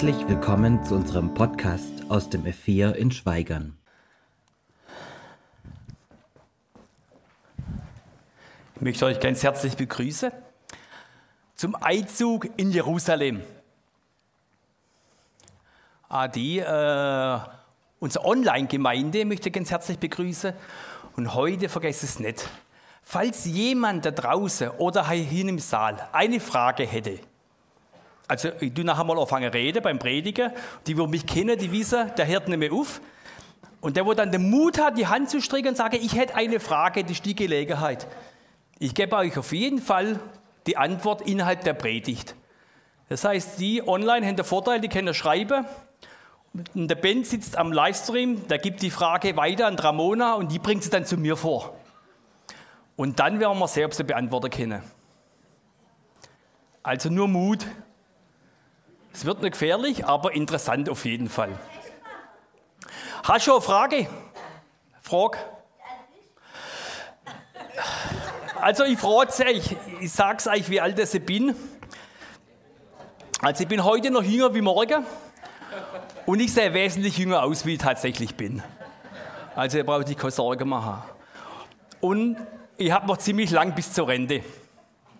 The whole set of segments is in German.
Herzlich willkommen zu unserem Podcast aus dem F4 in Schweigern. Ich möchte euch ganz herzlich begrüßen zum Einzug in Jerusalem. Die, äh, unsere Online-Gemeinde möchte ganz herzlich begrüßen. Und heute vergesst es nicht. Falls jemand da draußen oder hier im Saal eine Frage hätte, also ich tu nachher mal anfangen reden beim Predigen, die, die mich kennen, die wissen, der hört nicht mehr auf. Und der, wo dann den Mut hat, die Hand zu strecken und sagen, ich hätte eine Frage, das ist die Gelegenheit. Ich gebe euch auf jeden Fall die Antwort innerhalb der Predigt. Das heißt, die online haben den Vorteil, die können schreiben. Und der Ben sitzt am Livestream, der gibt die Frage weiter an Ramona und die bringt sie dann zu mir vor. Und dann werden wir sie beantworten können. Also nur Mut. Es wird nicht gefährlich, aber interessant auf jeden Fall. Hast du eine Frage? Frage. Also ich frage euch, ich sage es euch, wie alt ich bin. Also ich bin heute noch jünger wie morgen und ich sehe wesentlich jünger aus, wie ich tatsächlich bin. Also ihr braucht euch keine Sorgen machen. Und ich habe noch ziemlich lang bis zur Rente.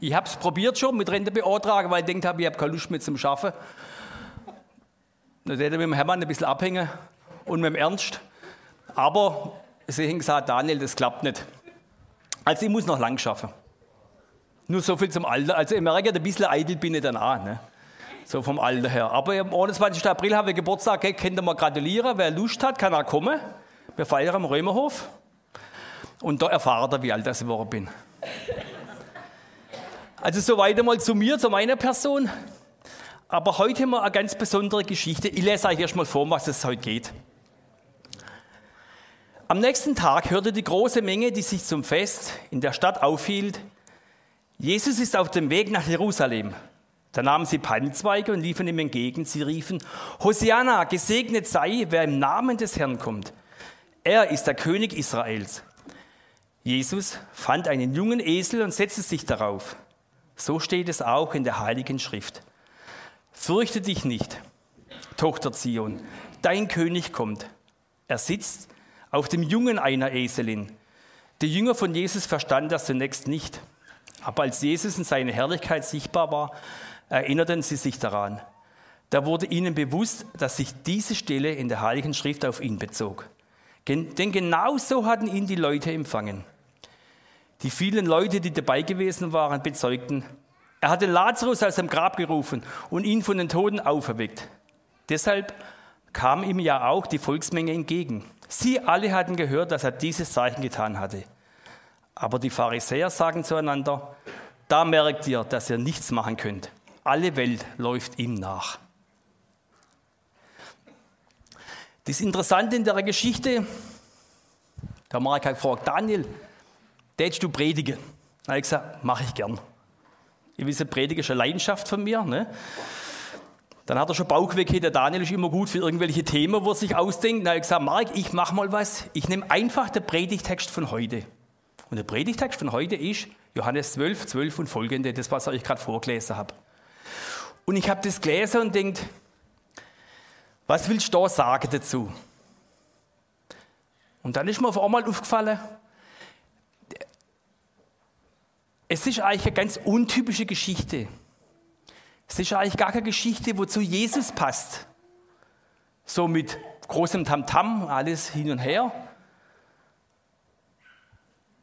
Ich habe es probiert schon mit Rente beantragen, weil ich denkt habe, ich habe keine Lust mehr zum Schaffen. Dann hätte ich mit dem Hermann ein bisschen abhängen und mit dem Ernst. Aber sie haben gesagt, Daniel, das klappt nicht. Also ich muss noch lang schaffen. Nur so viel zum Alter. Also ich merke, ein bisschen eitel bin ich dann auch. Ne? So vom Alter her. Aber am 21. April haben wir Geburtstag, okay, könnt ihr mal gratulieren. Wer Lust hat, kann auch kommen. Wir feiern am Römerhof. Und da erfahrt ihr, wie alt ich geworden bin. Also soweit einmal zu mir, zu meiner Person. Aber heute wir eine ganz besondere Geschichte. Ich lese euch erstmal vor, was es heute geht. Am nächsten Tag hörte die große Menge, die sich zum Fest in der Stadt aufhielt, Jesus ist auf dem Weg nach Jerusalem. Da nahmen sie Palmzweige und liefen ihm entgegen. Sie riefen, Hosianna, gesegnet sei, wer im Namen des Herrn kommt. Er ist der König Israels. Jesus fand einen jungen Esel und setzte sich darauf. So steht es auch in der Heiligen Schrift. Fürchte dich nicht, Tochter Zion, dein König kommt. Er sitzt auf dem Jungen einer Eselin. Die Jünger von Jesus verstanden das zunächst nicht. Aber als Jesus in seiner Herrlichkeit sichtbar war, erinnerten sie sich daran. Da wurde ihnen bewusst, dass sich diese Stelle in der Heiligen Schrift auf ihn bezog. Denn genau so hatten ihn die Leute empfangen. Die vielen Leute, die dabei gewesen waren, bezeugten, er hatte Lazarus aus dem Grab gerufen und ihn von den Toten auferweckt. Deshalb kam ihm ja auch die Volksmenge entgegen. Sie alle hatten gehört, dass er dieses Zeichen getan hatte. Aber die Pharisäer sagen zueinander, da merkt ihr, dass ihr nichts machen könnt. Alle Welt läuft ihm nach. Das Interessante in der Geschichte, der Mark hat gefragt, Daniel, tätst du predigen? Da habe ich gesagt, mache ich gern. Ihr wisst, Predigen ist eine Leidenschaft von mir. Ne? Dann hat er schon Bauchweh, der Daniel ist immer gut für irgendwelche Themen, wo er sich ausdenkt. Dann habe ich gesagt, Mark, ich mache mal was. Ich nehme einfach den Predigtext von heute. Und der Predigtext von heute ist Johannes 12, 12 und folgende, das, was ich euch gerade vorgelesen habe. Und ich habe das gelesen und denkt, was willst du da sagen dazu? Und dann ist mir auf einmal aufgefallen, Es ist eigentlich eine ganz untypische Geschichte. Es ist eigentlich gar keine Geschichte, wozu Jesus passt. So mit großem Tamtam, alles hin und her.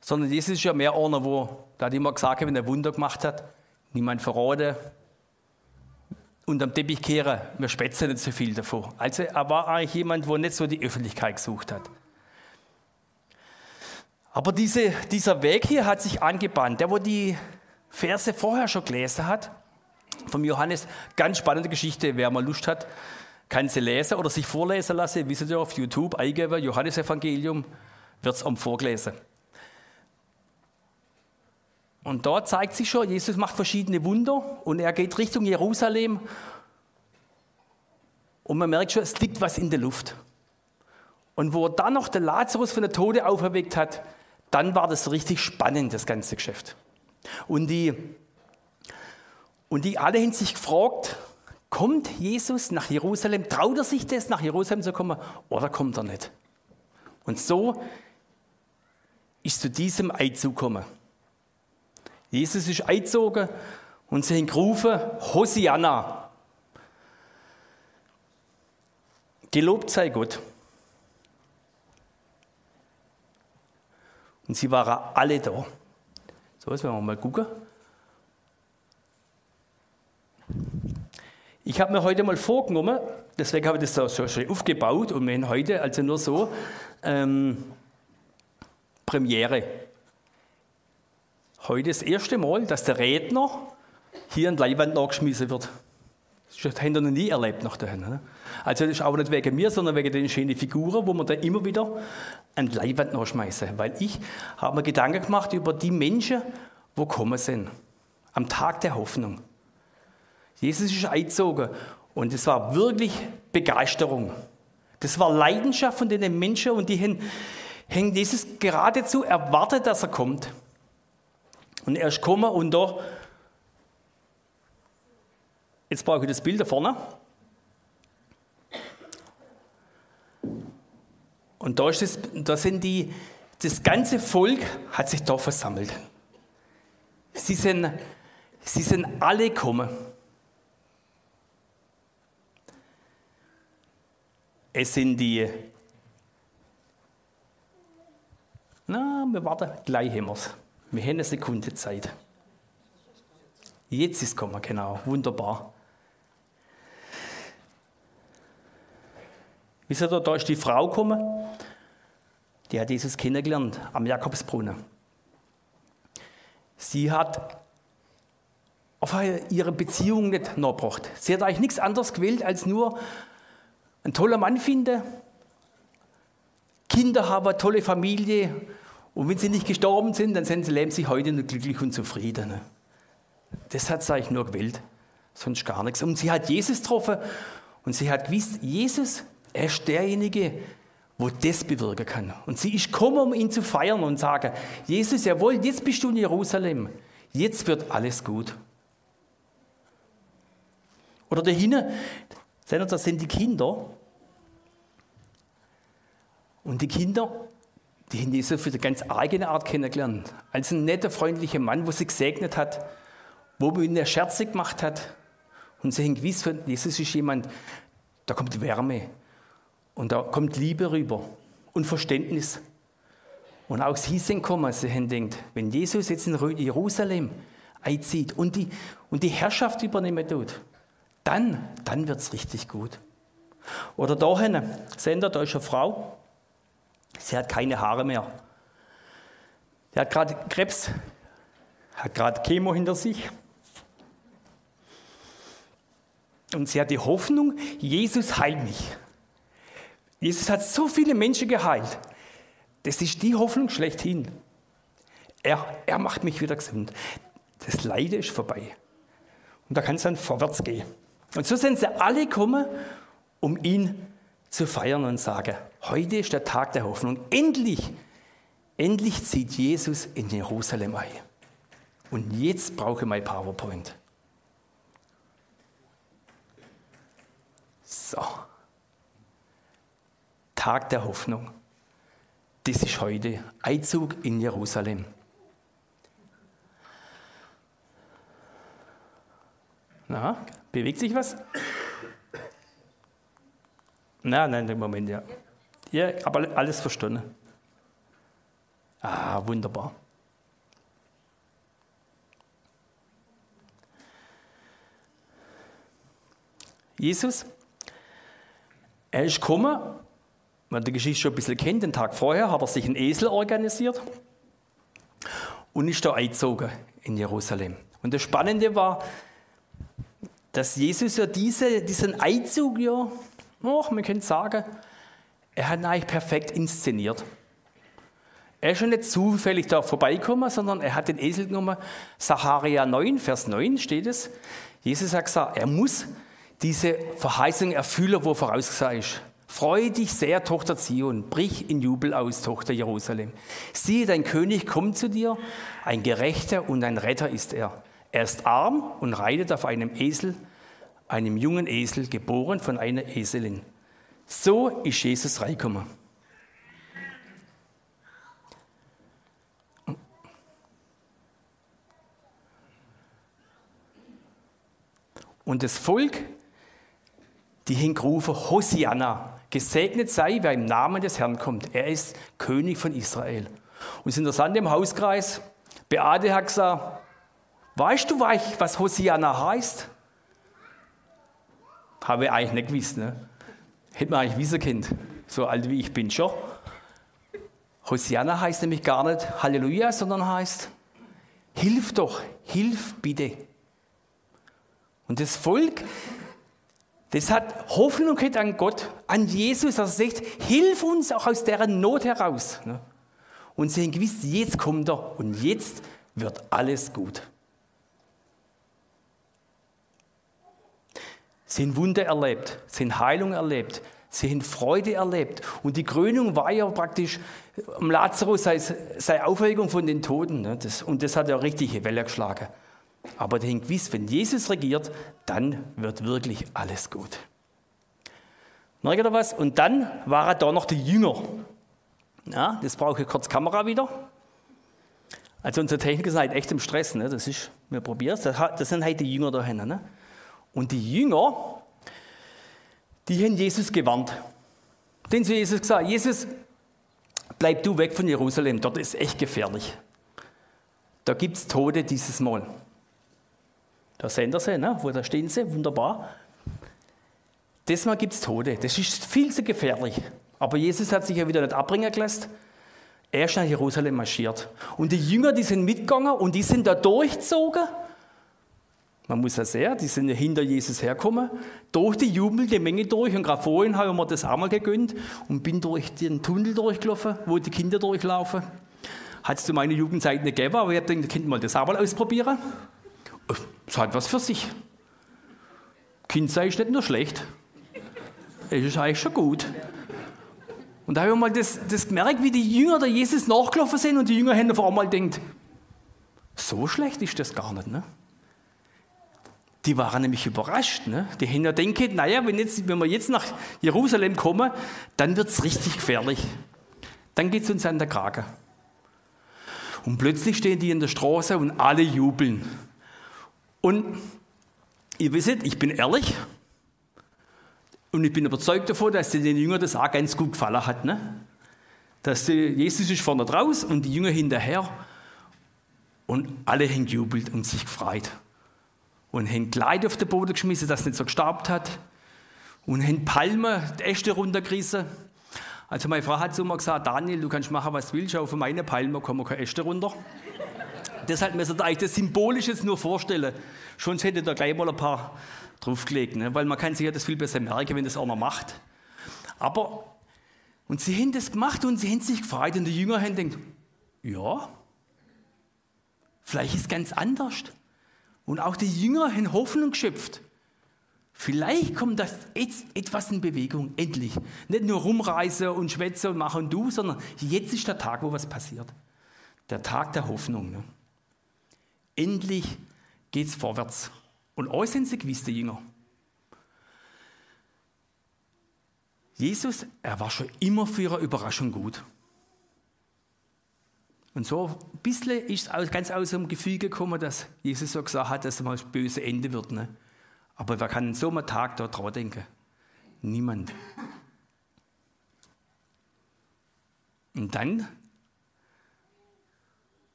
Sondern Jesus ist ja mehr einer, wo, da hat immer gesagt, wenn er Wunder gemacht hat, niemand verraten, unterm Teppich kehren, wir spätzen nicht so viel davon. Also er war eigentlich jemand, der nicht so die Öffentlichkeit gesucht hat. Aber diese, dieser Weg hier hat sich angebahnt. Der, wo die Verse vorher schon gelesen hat, vom Johannes, ganz spannende Geschichte. Wer mal Lust hat, kann sie lesen oder sich vorlesen lassen. Wisst ihr auf YouTube eingeben, Johannesevangelium, wird es am vorgelesen. Und dort zeigt sich schon, Jesus macht verschiedene Wunder und er geht Richtung Jerusalem. Und man merkt schon, es liegt was in der Luft. Und wo er dann noch den Lazarus von der Tode auferweckt hat, dann war das richtig spannend, das ganze Geschäft. Und die, und die alle haben sich gefragt, Kommt Jesus nach Jerusalem? Traut er sich das, nach Jerusalem zu kommen? Oder kommt er nicht? Und so ist zu diesem Einzug gekommen. Jesus ist eingezogen und sie haben gerufen, Hosianna. Gelobt sei Gott. Und sie waren alle da. So, jetzt werden wir mal gucken. Ich habe mir heute mal vorgenommen, deswegen habe ich das so schön aufgebaut und wir heute also nur so ähm, Premiere. Heute das erste Mal, dass der Redner hier an die Leinwand nachgeschmissen wird. Das haben wir noch nie erlebt nach dahin. Ne? Also das ist auch nicht wegen mir, sondern wegen den schönen Figuren, wo man dann immer wieder an die Leinwand nachschmeißen. Weil ich habe mir Gedanken gemacht über die Menschen, wo kommen sind. Am Tag der Hoffnung. Jesus ist eingezogen und es war wirklich Begeisterung. Das war Leidenschaft von den Menschen und die haben, haben Jesus geradezu erwartet, dass er kommt. Und er ist gekommen und da Jetzt brauche ich das Bild da vorne. Und da, ist das, da sind die, das ganze Volk hat sich da versammelt. Sie sind, sie sind alle gekommen. Es sind die. Na, wir warten, gleich haben wir es. Wir haben eine Sekunde Zeit. Jetzt ist es gekommen, genau, wunderbar. Wisst ihr, da ist die Frau gekommen, die hat Jesus kennengelernt am Jakobsbrunnen. Sie hat auf ihre Beziehung nicht nachgebracht. Sie hat eigentlich nichts anderes gewählt, als nur einen tollen Mann finden, Kinder haben, eine tolle Familie. Und wenn sie nicht gestorben sind, dann sind sie, leben sie heute nur glücklich und zufrieden. Das hat sie eigentlich nur gewählt, sonst gar nichts. Und sie hat Jesus getroffen und sie hat gewusst, Jesus, er ist derjenige, wo das bewirken kann. Und sie ist gekommen, um ihn zu feiern und sagen, Jesus, jawohl, jetzt bist du in Jerusalem. Jetzt wird alles gut. Oder dahinter, das sind die Kinder. Und die Kinder, die haben Jesus für eine ganz eigene Art kennengelernt. Als ein netter, freundlicher Mann, wo sie gesegnet hat, wo man ihnen Scherze gemacht hat. Und sie haben gewiss, Jesus ist jemand, da kommt Wärme, und da kommt Liebe rüber und Verständnis. Und auch sie sind gekommen, sie haben gedacht, wenn Jesus jetzt in Jerusalem einzieht und die, und die Herrschaft übernehmen tut, dann, dann wird es richtig gut. Oder da hinten, Sie, da ist eine Frau, sie hat keine Haare mehr. Sie hat gerade Krebs, hat gerade Chemo hinter sich. Und sie hat die Hoffnung, Jesus heilt mich. Jesus hat so viele Menschen geheilt. Das ist die Hoffnung schlechthin. Er, er macht mich wieder gesund. Das Leiden ist vorbei. Und da kann es dann vorwärts gehen. Und so sind sie alle gekommen, um ihn zu feiern und sagen, heute ist der Tag der Hoffnung. Endlich, endlich zieht Jesus in Jerusalem ein. Und jetzt brauche ich mein PowerPoint. So. Tag der Hoffnung. Das ist heute Einzug in Jerusalem. Na, bewegt sich was? Na, nein, im Moment, ja. Ja, aber alles verstanden. Ah, wunderbar. Jesus, er ist gekommen man die Geschichte schon ein bisschen kennt, den Tag vorher hat er sich einen Esel organisiert und ist da eingezogen in Jerusalem. Und das Spannende war, dass Jesus ja diese, diesen Einzug, ja, oh, man könnte sagen, er hat ihn eigentlich perfekt inszeniert. Er ist schon nicht zufällig da vorbeigekommen, sondern er hat den Esel genommen. Sacharia 9, Vers 9 steht es. Jesus hat gesagt, er muss diese Verheißung erfüllen, wo vorausgesagt ist. Freue dich sehr, Tochter Zion, brich in Jubel aus, Tochter Jerusalem. Siehe, dein König kommt zu dir, ein Gerechter und ein Retter ist er. Er ist arm und reitet auf einem Esel, einem jungen Esel, geboren von einer Eselin. So ist Jesus reingekommen. Und das Volk, die hingerufen, Hosianna, gesegnet sei, wer im Namen des Herrn kommt. Er ist König von Israel. Und es ist interessant im Hauskreis, Beate hat gesagt, weißt du, was Hosianna heißt? Habe ich eigentlich nicht gewusst. Ne? Hätte man eigentlich wissen können. So alt wie ich bin schon. Hosianna heißt nämlich gar nicht Halleluja, sondern heißt, hilf doch, hilf bitte. Und das Volk, das hat Hoffnung an Gott, an Jesus, dass er sagt, hilf uns auch aus deren Not heraus. Ne? Und sie haben gewiss, jetzt kommt er und jetzt wird alles gut. Sie haben Wunder erlebt, sie haben Heilung erlebt, sie haben Freude erlebt. Und die Krönung war ja praktisch am Lazarus seine Aufregung von den Toten. Ne? Und das hat ja richtige Welle geschlagen. Aber haben gewiss, wenn Jesus regiert, dann wird wirklich alles gut. Merkt ihr was? Und dann waren da noch die Jünger. Ja, das brauche ich kurz Kamera wieder. Also unsere Techniker sind halt echt im Stress. Ne? Das ist, wir probieren es. Das sind halt die Jünger da hinten. Ne? Und die Jünger, die haben Jesus gewarnt. Den zu Jesus gesagt, Jesus, bleib du weg von Jerusalem, dort ist echt gefährlich. Da gibt es Tode dieses Mal. Da sehen sie, ne? wo da stehen sie, wunderbar. Diesmal gibt es Tode, das ist viel zu gefährlich. Aber Jesus hat sich ja wieder nicht abbringen gelassen. Er ist nach Jerusalem marschiert. Und die Jünger, die sind mitgegangen und die sind da durchgezogen. Man muss ja sehen, die sind ja hinter Jesus hergekommen, durch die jubelnde Menge durch. Und gerade vorhin habe ich mir das einmal gegönnt und bin durch den Tunnel durchgelaufen, wo die Kinder durchlaufen. Hat es zu meiner Jugendzeit nicht gegeben, aber ich habe gedacht, Kind mal das auch mal ausprobieren. Es hat was für sich. Kind sei ist nicht nur schlecht. Es ist eigentlich schon gut. Und da habe ich mal das, das gemerkt, wie die Jünger der Jesus nachgelaufen sind und die Jünger haben auf einmal gedacht, so schlecht ist das gar nicht. Ne? Die waren nämlich überrascht. Ne? Die haben ja gedacht, naja, wenn, jetzt, wenn wir jetzt nach Jerusalem kommen, dann wird es richtig gefährlich. Dann geht es uns an der Krake. Und plötzlich stehen die in der Straße und alle jubeln. Und ihr wisst, ich bin ehrlich und ich bin überzeugt davon, dass den Jüngern das auch ganz gut gefallen hat. Ne? Dass Jesus ist vorne draus und die Jünger hinterher und alle haben jubelt und sich gefreut. Und haben Kleid auf den Boden geschmissen, dass es nicht so gestaubt hat. Und haben Palmen, die Äste runtergerissen. Also meine Frau hat so mal gesagt, Daniel, du kannst machen, was du willst, auf meine Palme kommen keine Äste runter. Deshalb müsst ihr euch das symbolisch jetzt nur vorstellen. Schon hätte da gleich mal ein paar draufgelegt, ne? weil man kann sich ja das viel besser merken, wenn das einer macht. Aber, und sie haben das gemacht und sie haben sich gefreut und die Jünger haben gedacht, ja, vielleicht ist es ganz anders. Und auch die Jünger haben Hoffnung geschöpft. Vielleicht kommt das jetzt etwas in Bewegung, endlich. Nicht nur rumreisen und schwätzen und machen du, sondern jetzt ist der Tag, wo was passiert. Der Tag der Hoffnung. Ne? Endlich geht es vorwärts. Und euch sind sie gewiss, die Jünger. Jesus, er war schon immer für ihre Überraschung gut. Und so ein bisschen ist es ganz aus dem Gefühl gekommen, dass Jesus so gesagt hat, dass es mal das böse Ende wird. Ne? Aber wer kann in so einem Tag da dran denken? Niemand. Und dann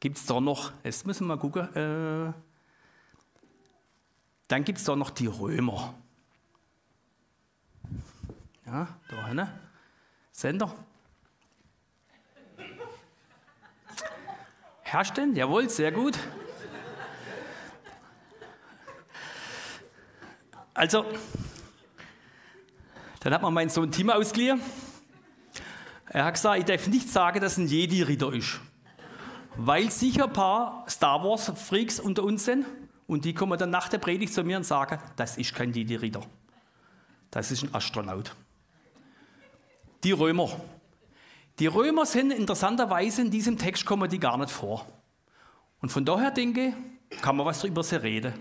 gibt es da noch, jetzt müssen wir mal gucken, äh, dann gibt es da noch die Römer. Ja, da hinten. Sender. Herstellen, jawohl, sehr gut. Also, dann hat man meinen Sohn Tim ausgeliehen. Er hat gesagt, ich darf nicht sagen, dass ein Jedi-Ritter ist weil sicher ein paar Star Wars-Freaks unter uns sind und die kommen dann nach der Predigt zu mir und sagen, das ist kein Didi Ritter. Das ist ein Astronaut. Die Römer. Die Römer sind interessanterweise in diesem Text kommen die gar nicht vor. Und von daher denke ich, kann man was darüber reden.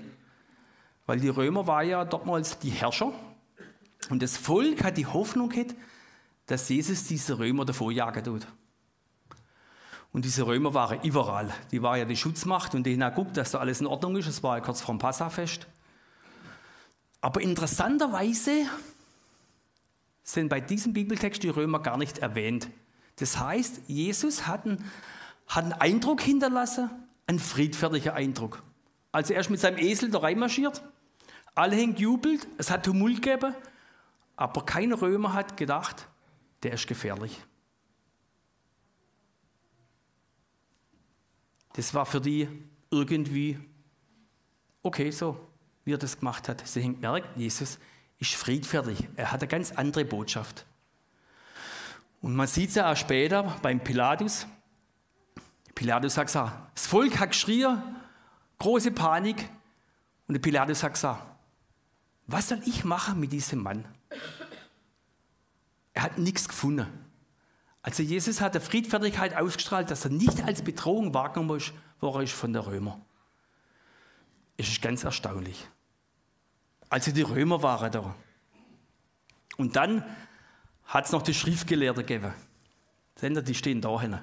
Weil die Römer waren ja damals die Herrscher. Und das Volk hat die Hoffnung gehabt, dass Jesus diese Römer davorjagen tut. Und diese Römer waren überall. Die waren ja die Schutzmacht und denen haben geguckt, dass da alles in Ordnung ist. Es war ja kurz vor dem Passafest. Aber interessanterweise sind bei diesem Bibeltext die Römer gar nicht erwähnt. Das heißt, Jesus hat einen, hat einen Eindruck hinterlassen, einen friedfertigen Eindruck. Als er erst mit seinem Esel da reinmarschiert, alle haben gejubelt, es hat Tumult gegeben, aber kein Römer hat gedacht, der ist gefährlich. Das war für die irgendwie okay so, wie er das gemacht hat. Sie haben gemerkt, Jesus ist friedfertig. Er hat eine ganz andere Botschaft. Und man sieht es ja auch später beim Pilatus. Pilatus hat gesagt, das Volk hat geschrien, große Panik. Und Pilatus hat gesagt, was soll ich machen mit diesem Mann? Er hat nichts gefunden. Also Jesus hat der Friedfertigkeit ausgestrahlt, dass er nicht als Bedrohung wahrgenommen worden ist von der Römer. Es ist ganz erstaunlich. Also die Römer waren da. Und dann hat es noch die Schriftgelehrten gegeben. Ihr, die stehen da hinten.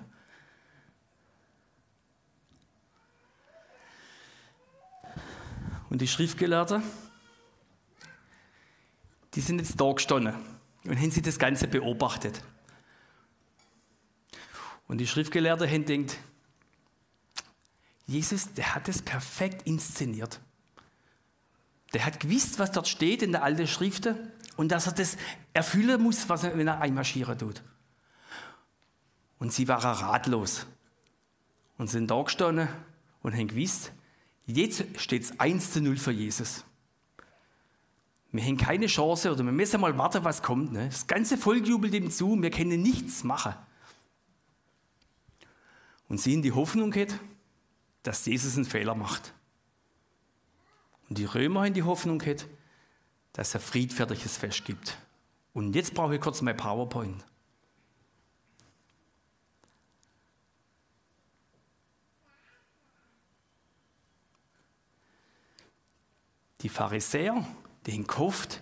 Und die Schriftgelehrten, die sind jetzt da gestanden und haben sie das Ganze beobachtet. Und die Schriftgelehrten haben Jesus, der hat es perfekt inszeniert. Der hat gewusst, was dort steht in der alten Schriften und dass er das erfüllen muss, was er, wenn er einmarschieren tut. Und sie waren ratlos und sind da gestanden und haben gewusst, jetzt steht es 1 zu 0 für Jesus. Wir haben keine Chance oder wir müssen mal warten, was kommt. Ne? Das ganze Volk jubelt ihm zu, wir können nichts machen. Und sie in die Hoffnung geht, dass Jesus einen Fehler macht. Und die Römer in die Hoffnung hat, dass er friedfertiges Fest gibt. Und jetzt brauche ich kurz mein PowerPoint. Die Pharisäer, die haben gehofft,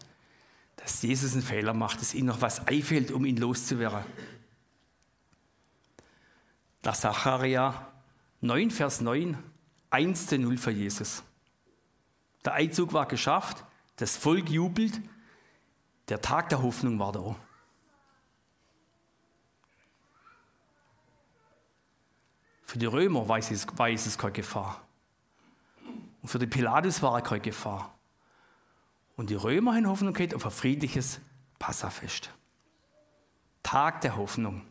dass Jesus einen Fehler macht, dass ihnen noch was einfällt, um ihn loszuwerden. Nach Zacharia 9, Vers 9, 1 zu 0 für Jesus. Der Einzug war geschafft, das Volk jubelt, der Tag der Hoffnung war da. Für die Römer war es, war es keine Gefahr. Und für die Pilatus war er keine Gefahr. Und die Römer haben Hoffnung gehabt auf ein friedliches Passafest. Tag der Hoffnung.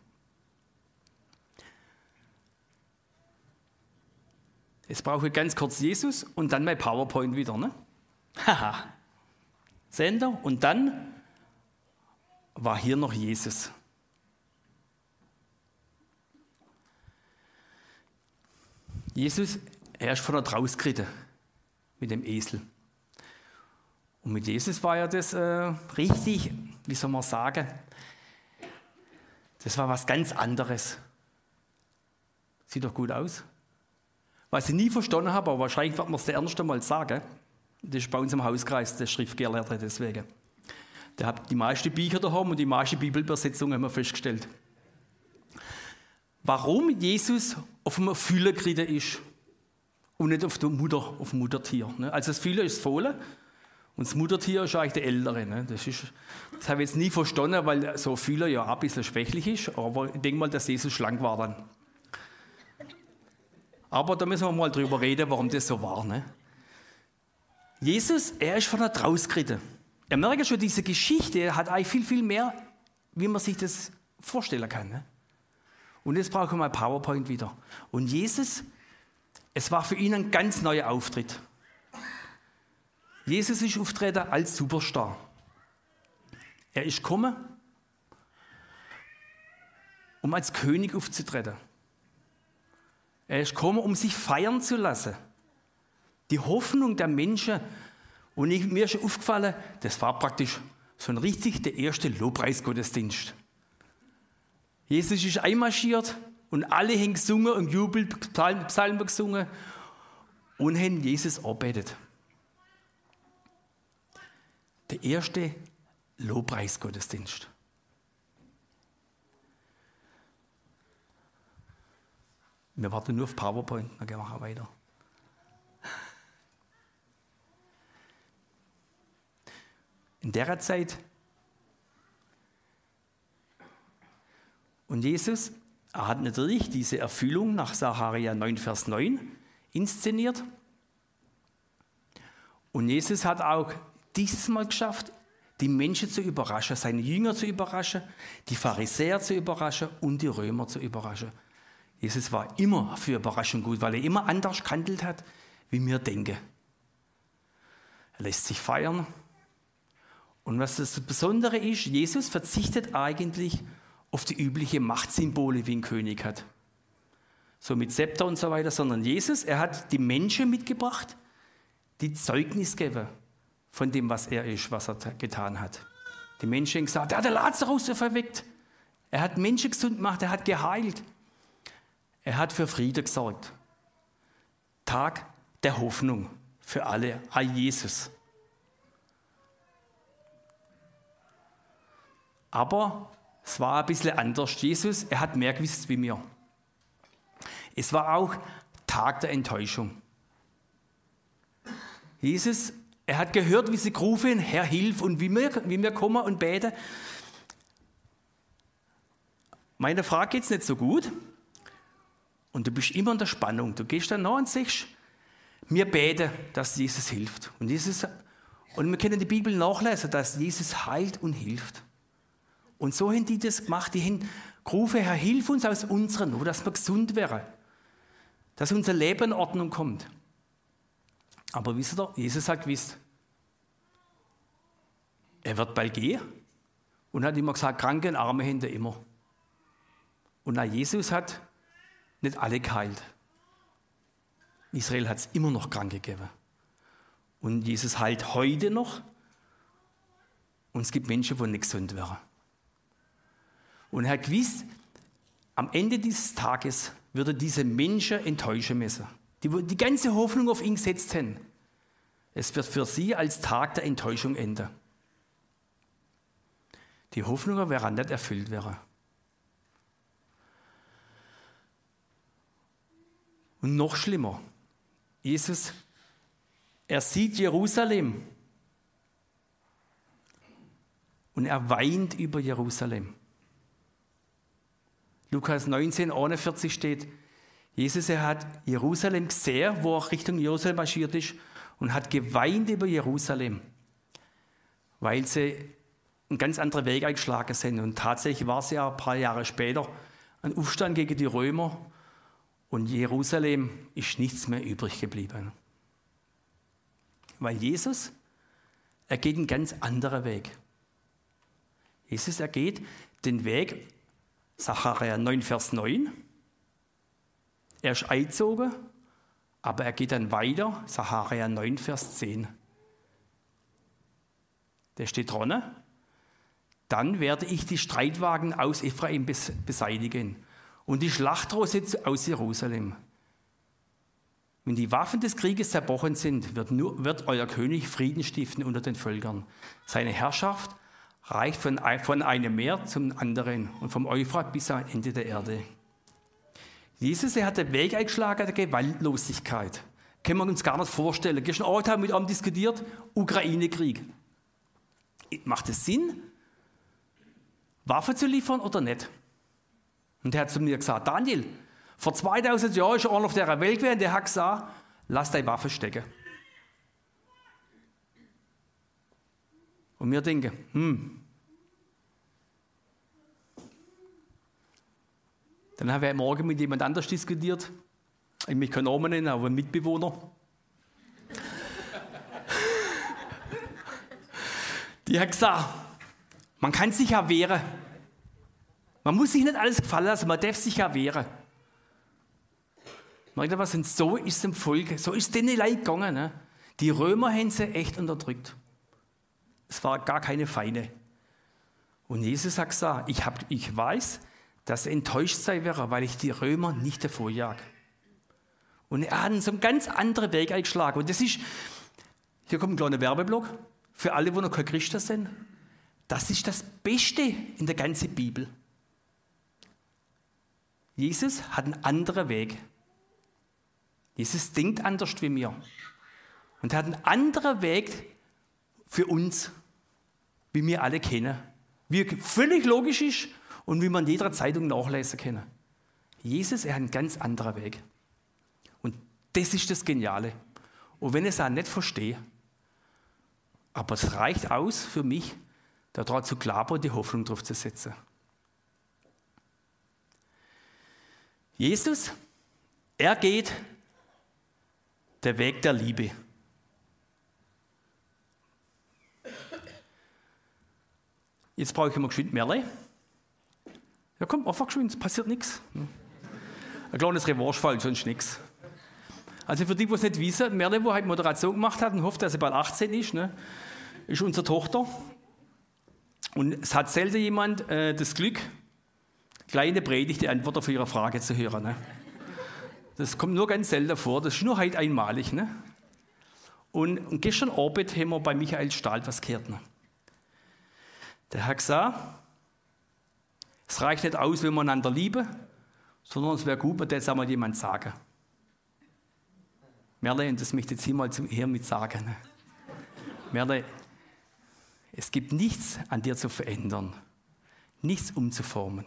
Jetzt brauche ich ganz kurz Jesus und dann mein PowerPoint wieder. Ne? Haha. Sender und dann war hier noch Jesus. Jesus, er ist von der Traus geritten mit dem Esel. Und mit Jesus war ja das äh, richtig, wie soll man sagen, das war was ganz anderes. Sieht doch gut aus. Was ich nie verstanden habe, aber wahrscheinlich wird man es der Ernste mal sagen, das ist bei uns im Hauskreis der Schriftgelehrte deswegen. Der hat die meisten Bücher daheim und die meisten Bibelübersetzungen haben wir festgestellt. Warum Jesus auf dem Fühler geritten ist und nicht auf der Mutter, auf dem Muttertier. Ne? Also das Fühler ist das Fohlen und das Muttertier ist eigentlich der Ältere. Ne? Das, ist, das habe ich jetzt nie verstanden, weil so ein Fühler ja ein bisschen schwächlich ist, aber ich denke mal, dass Jesus schlank war dann. Aber da müssen wir mal drüber reden, warum das so war. Ne? Jesus, er ist von der Traus geritten. Er merkt schon, diese Geschichte hat eigentlich viel, viel mehr, wie man sich das vorstellen kann. Ne? Und jetzt brauchen wir mal PowerPoint wieder. Und Jesus, es war für ihn ein ganz neuer Auftritt. Jesus ist auftreten als Superstar. Er ist gekommen, um als König aufzutreten. Er ist gekommen, um sich feiern zu lassen. Die Hoffnung der Menschen. Und ich, mir ist aufgefallen, das war praktisch so ein richtig der erste Lobpreisgottesdienst. Jesus ist einmarschiert und alle haben gesungen und jubelt, Psalmen, gesungen und haben Jesus arbeitet. Der erste Lobpreisgottesdienst. Wir warten nur auf PowerPoint, dann gehen wir weiter. In der Zeit und Jesus er hat natürlich diese Erfüllung nach Sacharia 9, Vers 9 inszeniert. Und Jesus hat auch dieses Mal geschafft, die Menschen zu überraschen, seine Jünger zu überraschen, die Pharisäer zu überraschen und die Römer zu überraschen. Jesus war immer für Überraschung gut, weil er immer anders gehandelt hat, wie wir denken. Er lässt sich feiern. Und was das Besondere ist, Jesus verzichtet eigentlich auf die übliche Machtsymbole, wie ein König hat. So mit Zepter und so weiter, sondern Jesus, er hat die Menschen mitgebracht, die Zeugnis geben von dem, was er ist, was er getan hat. Die Menschen haben gesagt, er hat den Lazarus verweckt. Er hat Menschen gesund gemacht, er hat geheilt. Er hat für Friede gesorgt. Tag der Hoffnung für alle, all Jesus. Aber es war ein bisschen anders. Jesus, er hat mehr gewusst wie mir. Es war auch Tag der Enttäuschung. Jesus, er hat gehört, wie sie rufen, Herr, hilf und wie wir, wie wir kommen und beten. Meine Frau geht es nicht so gut. Und du bist immer in der Spannung. Du gehst dann nach und sagst, wir beten, dass Jesus hilft. Und, Jesus, und wir können die Bibel nachlesen, dass Jesus heilt und hilft. Und so haben die das gemacht. Die haben gerufen, Herr, hilf uns aus unseren Not, dass wir gesund wären. Dass unser Leben in Ordnung kommt. Aber wisst ihr, Jesus hat gewusst, er wird bald gehen. Und hat immer gesagt, Kranke und Arme hinter immer. Und auch Jesus hat nicht alle geheilt. Israel hat es immer noch Kranke gegeben. Und Jesus heilt heute noch. Und es gibt Menschen, die nicht gesund wären. Und er hat gewusst, am Ende dieses Tages würde diese Menschen enttäuschen müssen, die die ganze Hoffnung auf ihn gesetzt haben. Es wird für sie als Tag der Enttäuschung enden. Die Hoffnung wäre nicht erfüllt wäre. Und noch schlimmer, Jesus, er sieht Jerusalem und er weint über Jerusalem. Lukas 19, 41 steht, Jesus, er hat Jerusalem gesehen, wo er Richtung Jerusalem marschiert ist und hat geweint über Jerusalem, weil sie einen ganz anderen Weg eingeschlagen sind. Und tatsächlich war es ja ein paar Jahre später ein Aufstand gegen die Römer und Jerusalem ist nichts mehr übrig geblieben. Weil Jesus, er geht einen ganz anderen Weg. Jesus, er geht den Weg Sacharja 9, Vers 9. Er ist eingezogen, aber er geht dann weiter, Sacharja 9, Vers 10. Der steht dran. Dann werde ich die Streitwagen aus Ephraim beseitigen und die Schlachtrosse aus Jerusalem. Wenn die Waffen des Krieges zerbrochen sind, wird, nur, wird euer König Frieden stiften unter den Völkern. Seine Herrschaft reicht von, von einem Meer zum anderen und vom Euphrat bis am Ende der Erde. Jesus, er hat den Weg eingeschlagen der Gewaltlosigkeit. Können wir uns gar nicht vorstellen. Gestern Abend haben wir mit ihm diskutiert, Ukraine-Krieg. Macht es Sinn, Waffen zu liefern oder nicht? Und er hat zu mir gesagt, Daniel, vor 2000 Jahren ist er auf der Welt gewesen, der hat gesagt, lass deine Waffe stecken. Und wir denken, hm. Dann haben wir morgen mit jemand anders diskutiert. Ich mich keinen Namen nennen, aber ein Mitbewohner. Die hat gesagt, man kann sich ja wehren. Man muss sich nicht alles gefallen lassen, man darf sich ja wehren. Merkt ihr was? Und so ist im Volk, so ist es denen Leid gegangen. Ne? Die Römer haben sie echt unterdrückt. Es war gar keine Feinde. Und Jesus hat gesagt, ich, hab, ich weiß, dass er enttäuscht sein wäre, weil ich die Römer nicht davor Und er hat so einen ganz anderen Weg eingeschlagen. Und das ist, hier kommt ein kleiner Werbeblock für alle, wo noch kein Christen sind. Das ist das Beste in der ganzen Bibel. Jesus hat einen anderen Weg. Jesus denkt anders wie mir. Und hat einen anderen Weg für uns, wie wir alle kennen. Wie völlig logisch ist und wie man in jeder Zeitung nachlesen kann. Jesus, er hat einen ganz anderen Weg. Und das ist das Geniale. Und wenn ich es auch nicht verstehe, aber es reicht aus für mich, daran zu glauben und die Hoffnung drauf zu setzen. Jesus, er geht der Weg der Liebe. Jetzt brauche ich immer geschwind Merle. Ja, komm, einfach geschwind, es passiert nichts. Ein kleines Revanchefall, sonst nichts. Also für die, die es nicht wissen, Merle, die heute Moderation gemacht hat und hofft, dass sie bald 18 ist, ne, ist unsere Tochter. Und es hat selten jemand äh, das Glück, kleine Predigt, die Antwort auf ihre Frage zu hören. Ne? Das kommt nur ganz selten vor, das ist nur heute einmalig. Ne? Und, und gestern Abend haben wir bei Michael Stahl was gehört. Ne? Der hat gesagt, es reicht nicht aus, wenn wir einander lieben, sondern es wäre gut, wenn das einmal jemand sagen. Merle, und das möchte ich jetzt hier mal hiermit sagen. Ne? Merle, es gibt nichts an dir zu verändern, nichts umzuformen.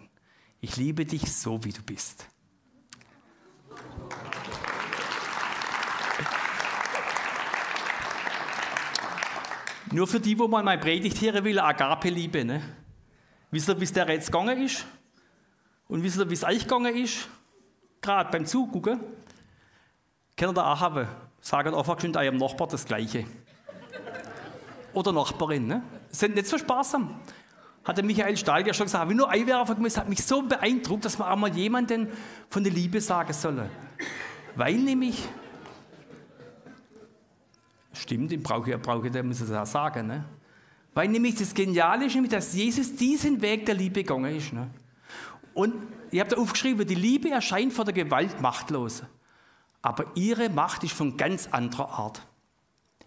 Ich liebe dich so, wie du bist. Nur für die, wo man meine Predigt hören will, Agape-Liebe. Ne? Wisst ihr, wie es der jetzt gegangen ist? Und wisst ihr, wie es euch gegangen ist? Gerade beim Zugucken. Kennt ihr auch haben? Sagen einfach schon eurem Nachbar das Gleiche. Oder Nachbarin. Ne? Sind nicht so sparsam hat der Michael Stahl ja schon gesagt, wie nur Eiwerfer gemacht, hat mich so beeindruckt, dass man auch mal jemanden von der Liebe sagen soll. Weil nämlich, stimmt, den brauche ich, brauche ich, der muss es auch sagen, ne? Weil nämlich das Geniale ist, nämlich, dass Jesus diesen Weg der Liebe gegangen ist. Ne? Und ihr habt da aufgeschrieben, die Liebe erscheint vor der Gewalt machtlos. Aber ihre Macht ist von ganz anderer Art.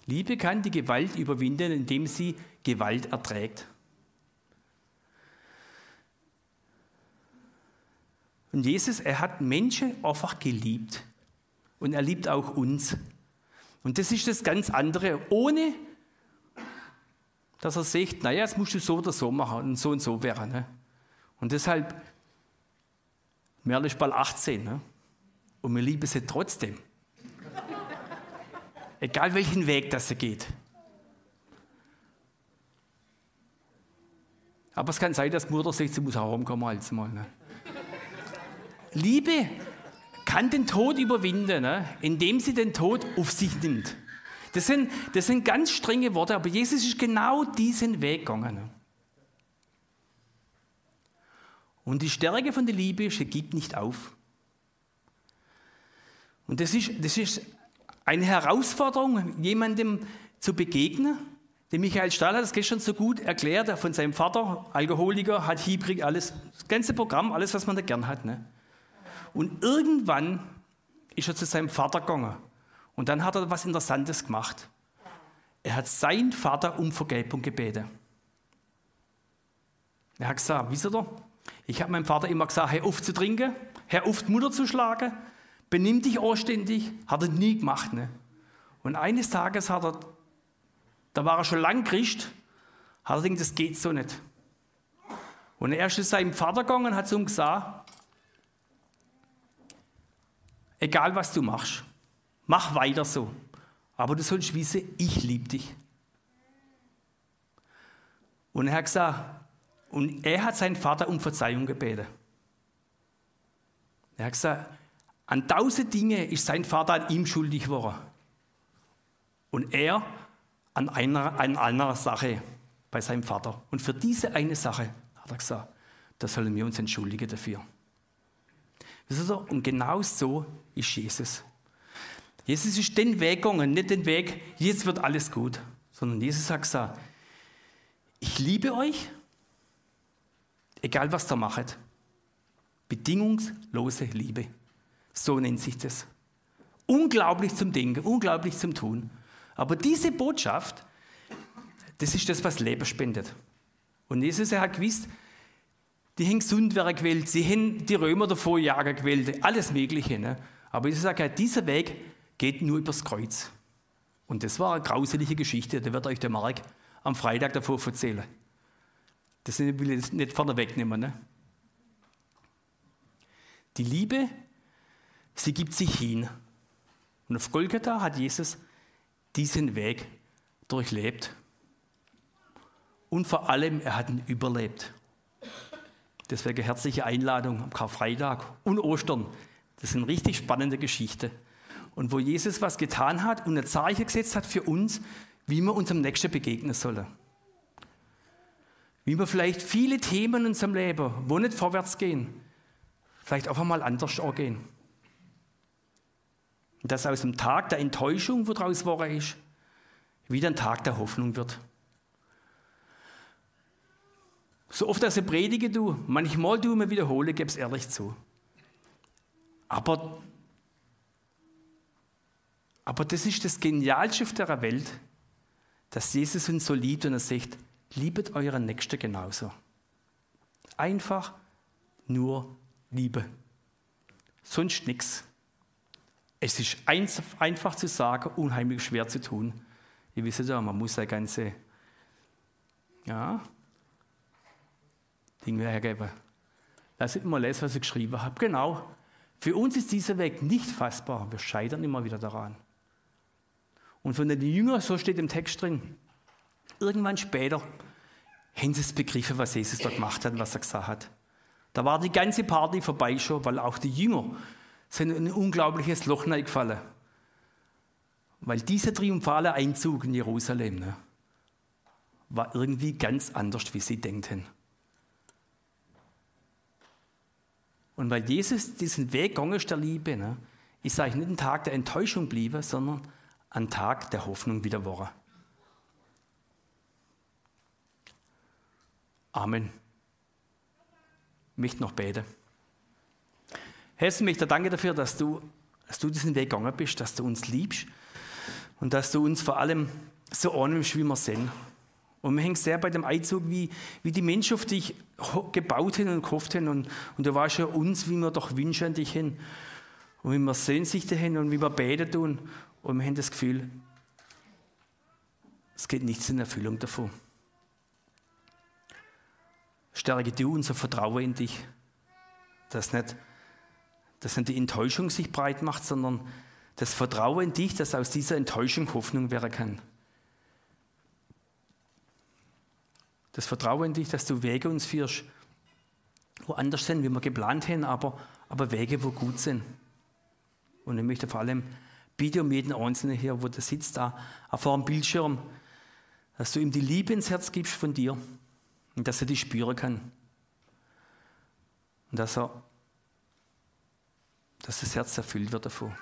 Liebe kann die Gewalt überwinden, indem sie Gewalt erträgt. Und Jesus, er hat Menschen einfach geliebt. Und er liebt auch uns. Und das ist das ganz andere, ohne dass er sagt, naja, das musst du so oder so machen und so und so wäre. Ne? Und deshalb, Merle ist bald 18 ne? und wir lieben sie trotzdem. Egal welchen Weg das sie geht. Aber es kann sein, dass Mutter sagt, sie muss auch rumkommen als mal. Ne? Liebe kann den Tod überwinden, ne? indem sie den Tod auf sich nimmt. Das sind, das sind ganz strenge Worte, aber Jesus ist genau diesen Weg gegangen. Und die Stärke von der Liebe ist, er gibt nicht auf. Und das ist, das ist eine Herausforderung, jemandem zu begegnen. Der Michael Stahl hat das gestern so gut erklärt, von seinem Vater, Alkoholiker, hat Hybrid, alles, das ganze Programm, alles, was man da gern hat. Ne? Und irgendwann ist er zu seinem Vater gegangen. Und dann hat er was Interessantes gemacht. Er hat seinen Vater um Vergebung gebeten. Er hat gesagt, wisst ihr, ich habe meinem Vater immer gesagt, hör auf zu trinken, hör auf die Mutter zu schlagen, benimm dich anständig. Hat er nie gemacht. Ne? Und eines Tages hat er, da war er schon lang Christ, hat er gedacht, das geht so nicht. Und er ist zu seinem Vater gegangen und hat zu ihm gesagt, Egal was du machst, mach weiter so. Aber du sollst wissen, ich liebe dich. Und er hat gesagt, und er hat seinen Vater um Verzeihung gebeten. Er hat gesagt, an tausend Dinge ist sein Vater an ihm schuldig geworden. Und er an einer, an einer Sache bei seinem Vater. Und für diese eine Sache hat er gesagt, da sollen wir uns entschuldigen dafür. Und genau so ist Jesus. Jesus ist den Weg gegangen, nicht den Weg, jetzt wird alles gut, sondern Jesus hat gesagt, ich liebe euch, egal was ihr macht. Bedingungslose Liebe. So nennt sich das. Unglaublich zum Denken, unglaublich zum Tun. Aber diese Botschaft, das ist das, was Leben spendet. Und Jesus er hat gewusst, die haben Gesundwerke gewählt, sie haben die Römer davor jagen gewählt, alles Mögliche. Ne? Aber Jesus sagt, dieser Weg geht nur übers Kreuz. Und das war eine grauselige Geschichte, da wird euch der Mark am Freitag davor erzählen. Das will ich nicht vorne wegnehmen. Ne? Die Liebe, sie gibt sich hin. Und auf Golgatha hat Jesus diesen Weg durchlebt. Und vor allem, er hat ihn überlebt. Deswegen herzliche Einladung am Karfreitag und Ostern. Das sind richtig spannende Geschichten. Und wo Jesus was getan hat und ein Zeichen gesetzt hat für uns, wie wir unserem Nächsten begegnen sollen. Wie wir vielleicht viele Themen in unserem Leben, wo nicht vorwärts gehen, vielleicht auch einmal anders angehen. Und dass aus dem Tag der Enttäuschung, wo draus war ist, wieder ein Tag der Hoffnung wird. So oft als ich predige, du, manchmal du mir wiederhole, gebe es ehrlich zu. Aber, aber das ist das Genialste auf der Welt, dass Jesus uns so liebt und er sagt, liebet euren Nächsten genauso. Einfach nur Liebe. Sonst nichts. Es ist einfach zu sagen, unheimlich schwer zu tun. Ihr wisst ja, man muss ja ganze ja, Ding hergeben. Lasst mal lesen, was ich geschrieben habe. Genau. Für uns ist dieser Weg nicht fassbar. Wir scheitern immer wieder daran. Und von den Jüngern, so steht im Text drin, irgendwann später haben sie es begriffen, was Jesus da gemacht hat und was er gesagt hat. Da war die ganze Party vorbei schon, weil auch die Jünger sind in ein unglaubliches Loch gefallen. Weil dieser triumphale Einzug in Jerusalem ne, war irgendwie ganz anders, wie sie denken. Und weil Jesus diesen Weg gegangen ist der Liebe, ne, ist eigentlich nicht ein Tag der Enttäuschung blieben, sondern ein Tag der Hoffnung wieder war. Amen. Ich möchte noch beten. Herr, ich möchte danke dafür, dass du, dass du diesen Weg gegangen bist, dass du uns liebst und dass du uns vor allem so annimmst, wie wir sind. Und wir hängen sehr bei dem Einzug, wie, wie die Menschen auf dich gebaut haben und gehofft haben. Und, und du weißt ja uns, wie wir doch wünschen dich hin. Und wie wir Sehnsüchte haben und wie wir beten tun. Und wir haben das Gefühl, es geht nichts in Erfüllung davon. Stärke du unser Vertrauen in dich, dass nicht, dass nicht die Enttäuschung sich breit macht, sondern das Vertrauen in dich, dass aus dieser Enttäuschung Hoffnung werden kann. Das Vertrauen in dich, dass du Wege uns führst, wo anders sind, wie wir geplant haben, aber, aber Wege, wo gut sind. Und ich möchte vor allem bitte um jeden Einzelnen hier, wo der sitzt, da vor dem Bildschirm, dass du ihm die Liebe ins Herz gibst von dir und dass er die spüren kann. Und dass er, dass das Herz erfüllt wird davon.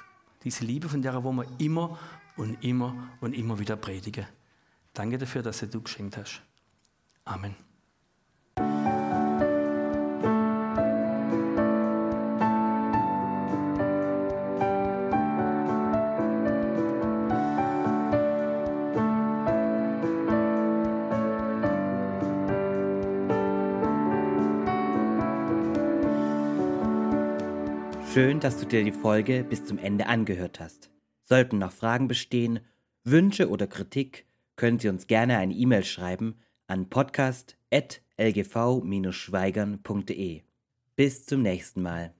Diese Liebe, von der wo wir immer und immer und immer wieder predigen. Danke dafür, dass du geschenkt hast. Amen. Schön, dass du dir die Folge bis zum Ende angehört hast. Sollten noch Fragen bestehen, Wünsche oder Kritik, können Sie uns gerne eine E-Mail schreiben an podcast.lgv-schweigern.de. Bis zum nächsten Mal.